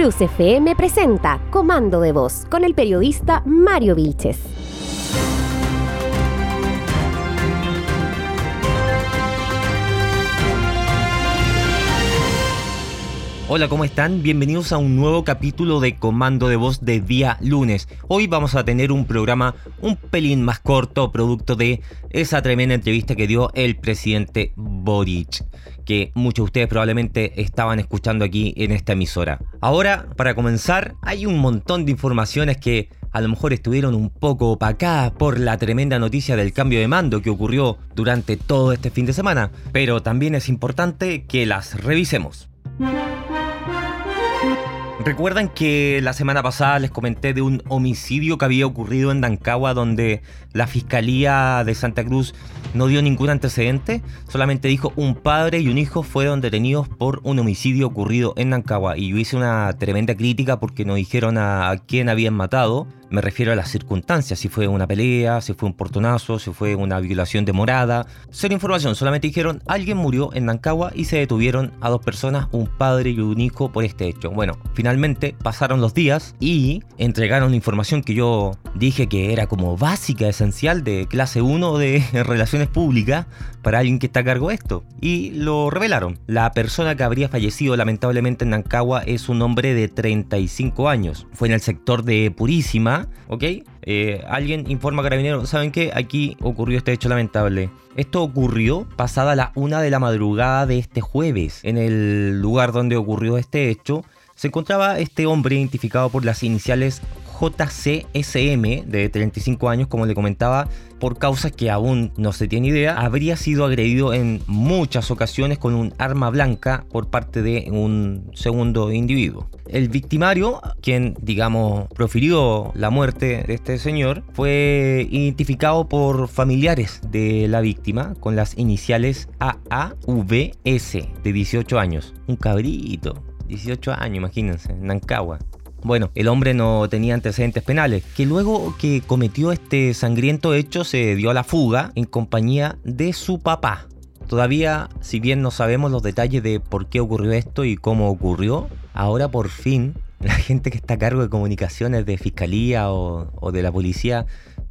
Cruz FM presenta Comando de Voz con el periodista Mario Vilches. Hola, ¿cómo están? Bienvenidos a un nuevo capítulo de Comando de Voz de día lunes. Hoy vamos a tener un programa un pelín más corto, producto de esa tremenda entrevista que dio el presidente Boric, que muchos de ustedes probablemente estaban escuchando aquí en esta emisora. Ahora, para comenzar, hay un montón de informaciones que a lo mejor estuvieron un poco opacadas por la tremenda noticia del cambio de mando que ocurrió durante todo este fin de semana, pero también es importante que las revisemos. ¿Recuerdan que la semana pasada les comenté de un homicidio que había ocurrido en Dancagua donde la Fiscalía de Santa Cruz no dio ningún antecedente? Solamente dijo un padre y un hijo fueron detenidos por un homicidio ocurrido en Dancagua y yo hice una tremenda crítica porque no dijeron a quién habían matado me refiero a las circunstancias, si fue una pelea, si fue un portonazo, si fue una violación de morada. Información, solamente dijeron alguien murió en Nancagua y se detuvieron a dos personas, un padre y un hijo, por este hecho. Bueno, finalmente pasaron los días y entregaron información que yo dije que era como básica, esencial de clase 1 de relaciones públicas para alguien que está a cargo de esto. Y lo revelaron. La persona que habría fallecido lamentablemente en Nancagua es un hombre de 35 años. Fue en el sector de Purísima ¿ok? Eh, alguien informa a carabineros, ¿saben qué? Aquí ocurrió este hecho lamentable. Esto ocurrió pasada la una de la madrugada de este jueves. En el lugar donde ocurrió este hecho, se encontraba este hombre identificado por las iniciales JCSM, de 35 años, como le comentaba, por causas que aún no se tiene idea, habría sido agredido en muchas ocasiones con un arma blanca por parte de un segundo individuo. El victimario, quien digamos profirió la muerte de este señor, fue identificado por familiares de la víctima con las iniciales AAVS de 18 años. Un cabrito, 18 años, imagínense, en Nancagua. Bueno, el hombre no tenía antecedentes penales, que luego que cometió este sangriento hecho se dio a la fuga en compañía de su papá. Todavía, si bien no sabemos los detalles de por qué ocurrió esto y cómo ocurrió, ahora por fin la gente que está a cargo de comunicaciones de fiscalía o, o de la policía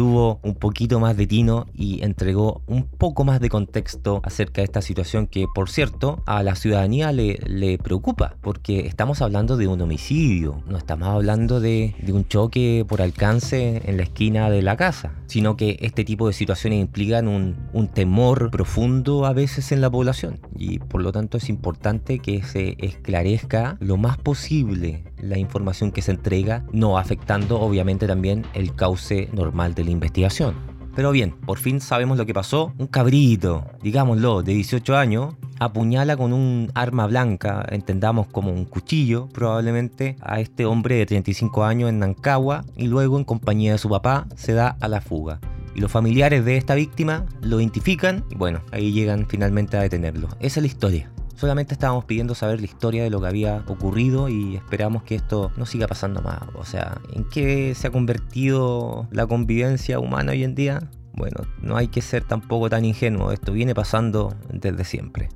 tuvo un poquito más de tino y entregó un poco más de contexto acerca de esta situación que, por cierto, a la ciudadanía le, preocupa, porque estamos hablando de un homicidio, no estamos hablando de, de un choque por alcance en la esquina de la casa, sino que este tipo de situaciones implican un, un temor profundo a veces en la población. Y por lo tanto es importante que se esclarezca lo más posible la información que se entrega, no afectando obviamente también el cauce normal de la investigación. Pero bien, por fin sabemos lo que pasó. Un cabrito, digámoslo, de 18 años, apuñala con un arma blanca, entendamos como un cuchillo probablemente, a este hombre de 35 años en Nancagua y luego en compañía de su papá se da a la fuga. Y los familiares de esta víctima lo identifican y bueno, ahí llegan finalmente a detenerlo. Esa es la historia. Solamente estábamos pidiendo saber la historia de lo que había ocurrido y esperamos que esto no siga pasando más. O sea, ¿en qué se ha convertido la convivencia humana hoy en día? Bueno, no hay que ser tampoco tan ingenuo, esto viene pasando desde siempre.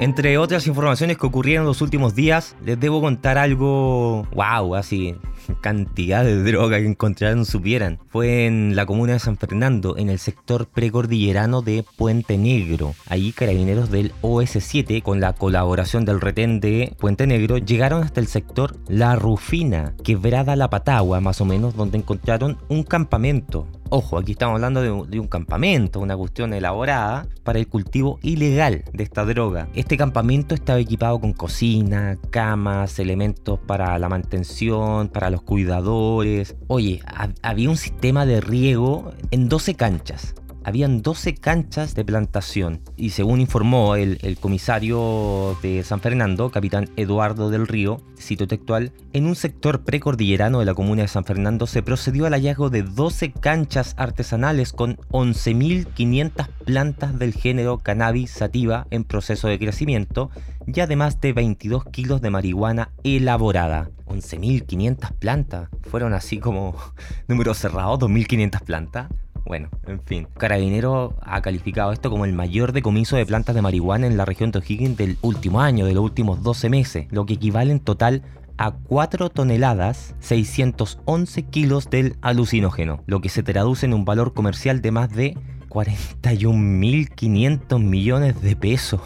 Entre otras informaciones que ocurrieron los últimos días, les debo contar algo, wow, así, cantidad de droga que encontraron supieran. Fue en la comuna de San Fernando, en el sector precordillerano de Puente Negro. Allí carabineros del OS7, con la colaboración del retén de Puente Negro, llegaron hasta el sector La Rufina, quebrada La Patagua, más o menos, donde encontraron un campamento Ojo, aquí estamos hablando de un, campamento, una cuestión elaborada para el cultivo ilegal de esta droga. Este campamento estaba equipado con cocina, camas, elementos para la mantención, para los cuidadores. Oye, había un sistema de riego en 12 canchas habían 12 canchas de plantación y según informó el, comisario de San Fernando, capitán Eduardo del Río, cito textual, en un sector precordillerano de la comuna de San Fernando se procedió al hallazgo de 12 canchas artesanales con 11.500 plantas del género cannabis sativa en proceso de crecimiento y además de 22 kilos de marihuana elaborada. 11.500 plantas, fueron así como números cerrados, 2.500 plantas. Bueno, en fin. Carabinero ha calificado esto como el mayor decomiso de plantas de marihuana en la región de O'Higgins del último año, de los últimos 12 meses, lo que equivale en total a 4 toneladas 611 kilos del alucinógeno, lo que se traduce en un valor comercial de más de 41.500 millones de pesos.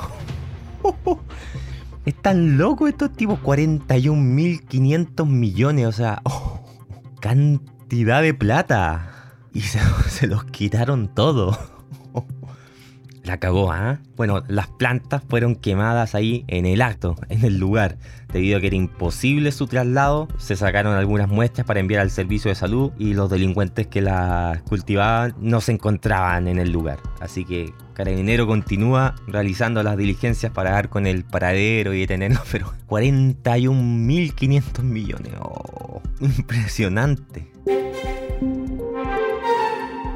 Están locos estos tipos, 41.500 millones, o sea, oh, cantidad de plata. Y se, los quitaron todo. La cagó, ¿ah? Bueno, las plantas fueron quemadas ahí en el acto, en el lugar. Debido a que era imposible su traslado, se sacaron algunas muestras para enviar al servicio de salud y los delincuentes que las cultivaban no se encontraban en el lugar. Así que Carabinero continúa realizando las diligencias para dar con el paradero y detenerlo, pero 41.500 millones. Oh, impresionante.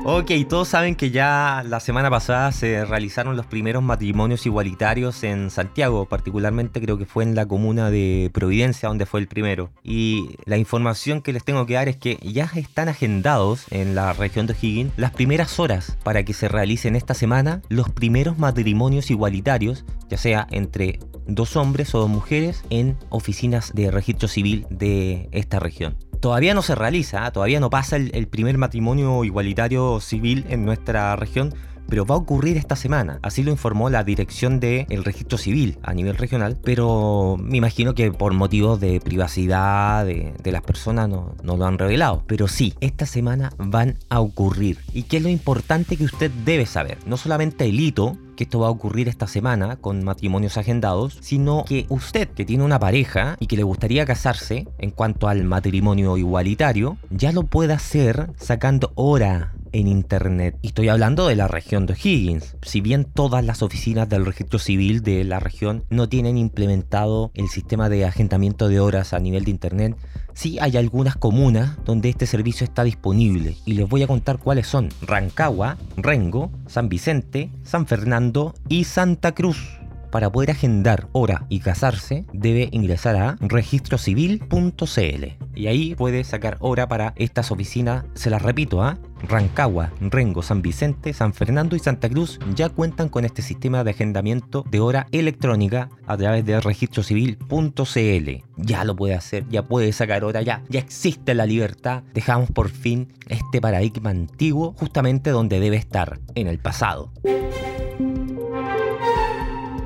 Ok, todos saben que ya la semana pasada se realizaron los primeros matrimonios igualitarios en Santiago, particularmente creo que fue en la comuna de Providencia donde fue el primero. Y la información que les tengo que dar es que ya están agendados en la región de O'Higgins las primeras horas para que se realicen esta semana los primeros matrimonios igualitarios, ya sea entre dos hombres o dos mujeres en oficinas de registro civil de esta región todavía no se realiza, ¿ah? todavía no pasa el, primer matrimonio igualitario civil en nuestra región, pero va a ocurrir esta semana. Así lo informó la dirección del registro civil a nivel regional, pero me imagino que por motivos de privacidad de, las personas no, no, lo han revelado. Pero sí, esta semana van a ocurrir. ¿Y qué es lo importante que usted debe saber? No solamente el hito, que esto va a ocurrir esta semana con matrimonios agendados, sino que usted que tiene una pareja y que le gustaría casarse en cuanto al matrimonio igualitario, ya lo puede hacer sacando hora en internet. Y estoy hablando de la región de Higgins. Si bien todas las oficinas del registro civil de la región no tienen implementado el sistema de agendamiento de horas a nivel de internet, sí hay algunas comunas donde este servicio está disponible. Y les voy a contar cuáles son. Rancagua, Rengo, San Vicente, San Fernando y Santa Cruz para poder agendar hora y casarse, debe ingresar a registrocivil.cl. Y ahí puede sacar hora para estas oficinas, se las repito, a ¿ah? Rancagua, Rengo, San Vicente, San Fernando y Santa Cruz ya cuentan con este sistema de agendamiento de hora electrónica a través de registrocivil.cl. Ya lo puede hacer, ya puede sacar hora, ya, ya existe la libertad. Dejamos por fin este paradigma antiguo justamente donde debe estar, en el pasado.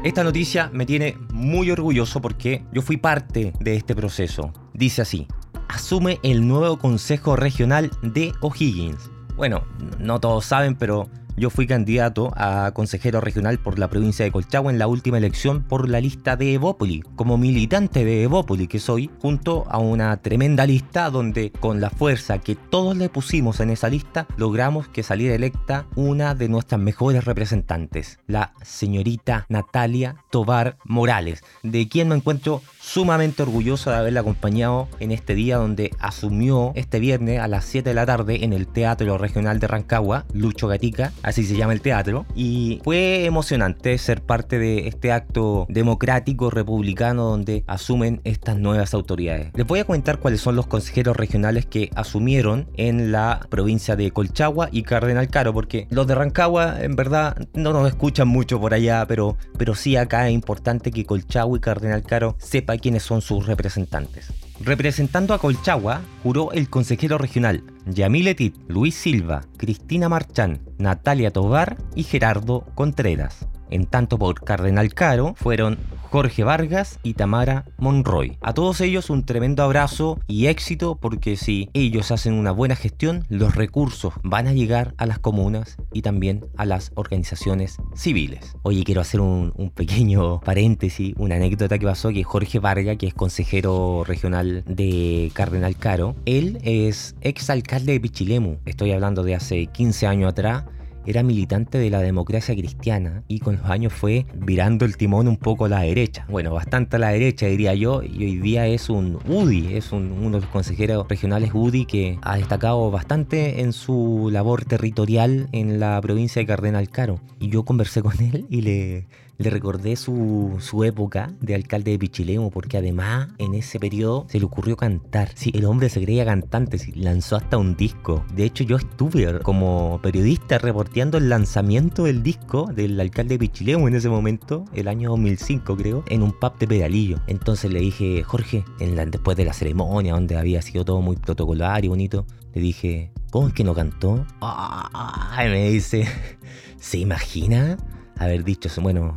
Esta noticia me tiene muy orgulloso porque yo fui parte de este proceso. Dice así, asume el nuevo Consejo Regional de O'Higgins. Bueno, no todos saben, pero yo fui candidato a consejero regional por la provincia de Colchagua en la última elección por la lista de Evópoli, como militante de Evópoli que soy, junto a una tremenda lista donde con la fuerza que todos le pusimos en esa lista, logramos que saliera electa una de nuestras mejores representantes, la señorita Natalia Tobar Morales, de quien me encuentro sumamente orgulloso de haberla acompañado en este día donde asumió este viernes a las 7 de la tarde en el Teatro Regional de Rancagua, Lucho Gatica, así se llama el teatro, y fue emocionante ser parte de este acto democrático republicano donde asumen estas nuevas autoridades. Les voy a comentar cuáles son los consejeros regionales que asumieron en la provincia de Colchagua y Cardenal Caro, porque los de Rancagua en verdad no nos escuchan mucho por allá, pero, pero sí acá es importante que Colchagua y Cardenal Caro sepan quiénes son sus representantes. Representando a Colchagua, juró el consejero regional Yamil Etit, Luis Silva, Cristina Marchán, Natalia Tobar y Gerardo Contreras. En tanto por Cardenal Caro fueron Jorge Vargas y Tamara Monroy. A todos ellos un tremendo abrazo y éxito porque si ellos hacen una buena gestión, los recursos van a llegar a las comunas y también a las organizaciones civiles. Oye, quiero hacer un, pequeño paréntesis, una anécdota que pasó que Jorge Vargas, que es consejero regional de Cardenal Caro, él es ex alcalde de Pichilemu. Estoy hablando de hace 15 años atrás era militante de la democracia cristiana y con los años fue virando el timón un poco a la derecha. Bueno, bastante a la derecha diría yo, y hoy día es un UDI, es uno de los consejeros regionales UDI que ha destacado bastante en su labor territorial en la provincia de Cardenal Caro. Y yo conversé con él y le, le recordé su, su época de alcalde de Pichilemu, porque además en ese periodo se le ocurrió cantar. Sí, el hombre se creía cantante, sí, lanzó hasta un disco. De hecho, yo estuve como periodista reporteando el lanzamiento del disco del alcalde de Pichilemu en ese momento, el año 2005 creo, en un pub de pedalillo. Entonces le dije, Jorge, después de la ceremonia, donde había sido todo muy protocolar y bonito, le dije, ¿cómo es que no cantó? Ay, me dice, ¿se imagina? Haber dicho, bueno,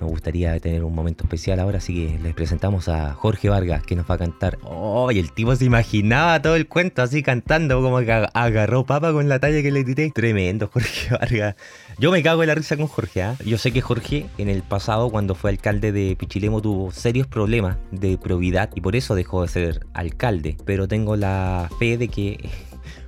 nos gustaría tener un momento especial ahora, así que les presentamos a Jorge Vargas, que nos va a cantar. ¡Oh! Y el tipo se imaginaba todo el cuento así cantando, como que agarró papa con la talla que le tiré. Tremendo, Jorge Vargas. Yo me cago en la risa con Jorge, ¿ah? Yo sé que Jorge, en el pasado, cuando fue alcalde de Pichilemo, tuvo serios problemas de probidad y por eso dejó de ser alcalde. Pero tengo la fe de que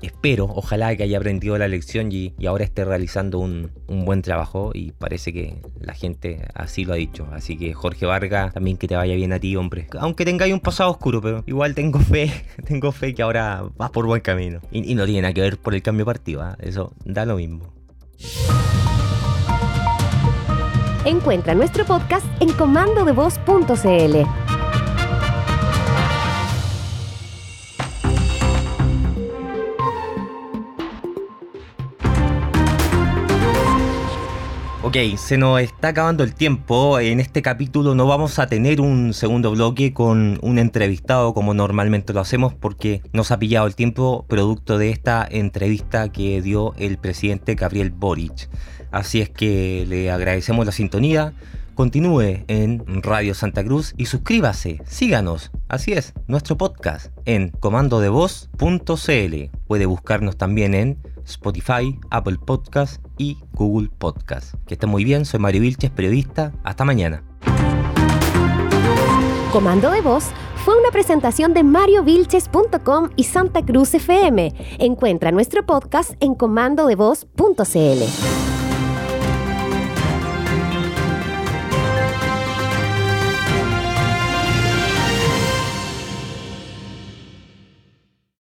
espero, ojalá que haya aprendido la lección y, ahora esté realizando un, buen trabajo y parece que la gente así lo ha dicho. Así que Jorge Vargas, también que te vaya bien a ti, hombre. Aunque tengáis un pasado oscuro, pero igual tengo fe, tengo fe que ahora vas por buen camino. Y, no tiene nada que ver por el cambio de partido, ¿ah? eso da lo mismo. Encuentra nuestro podcast en comandodevoz.cl. Ok, se nos está acabando el tiempo. En este capítulo no vamos a tener un segundo bloque con un entrevistado como normalmente lo hacemos porque nos ha pillado el tiempo producto de esta entrevista que dio el presidente Gabriel Boric. Así es que le agradecemos la sintonía. Continúe en Radio Santa Cruz y suscríbase, síganos. Así es, nuestro podcast en comandodevoz.cl. Puede buscarnos también en Spotify, Apple Podcast y Google Podcast. Que estén muy bien, soy Mario Vilches, periodista. Hasta mañana. Comando de Voz fue una presentación de mariovilches.com y Santa Cruz FM. Encuentra nuestro podcast en comandodevoz.cl.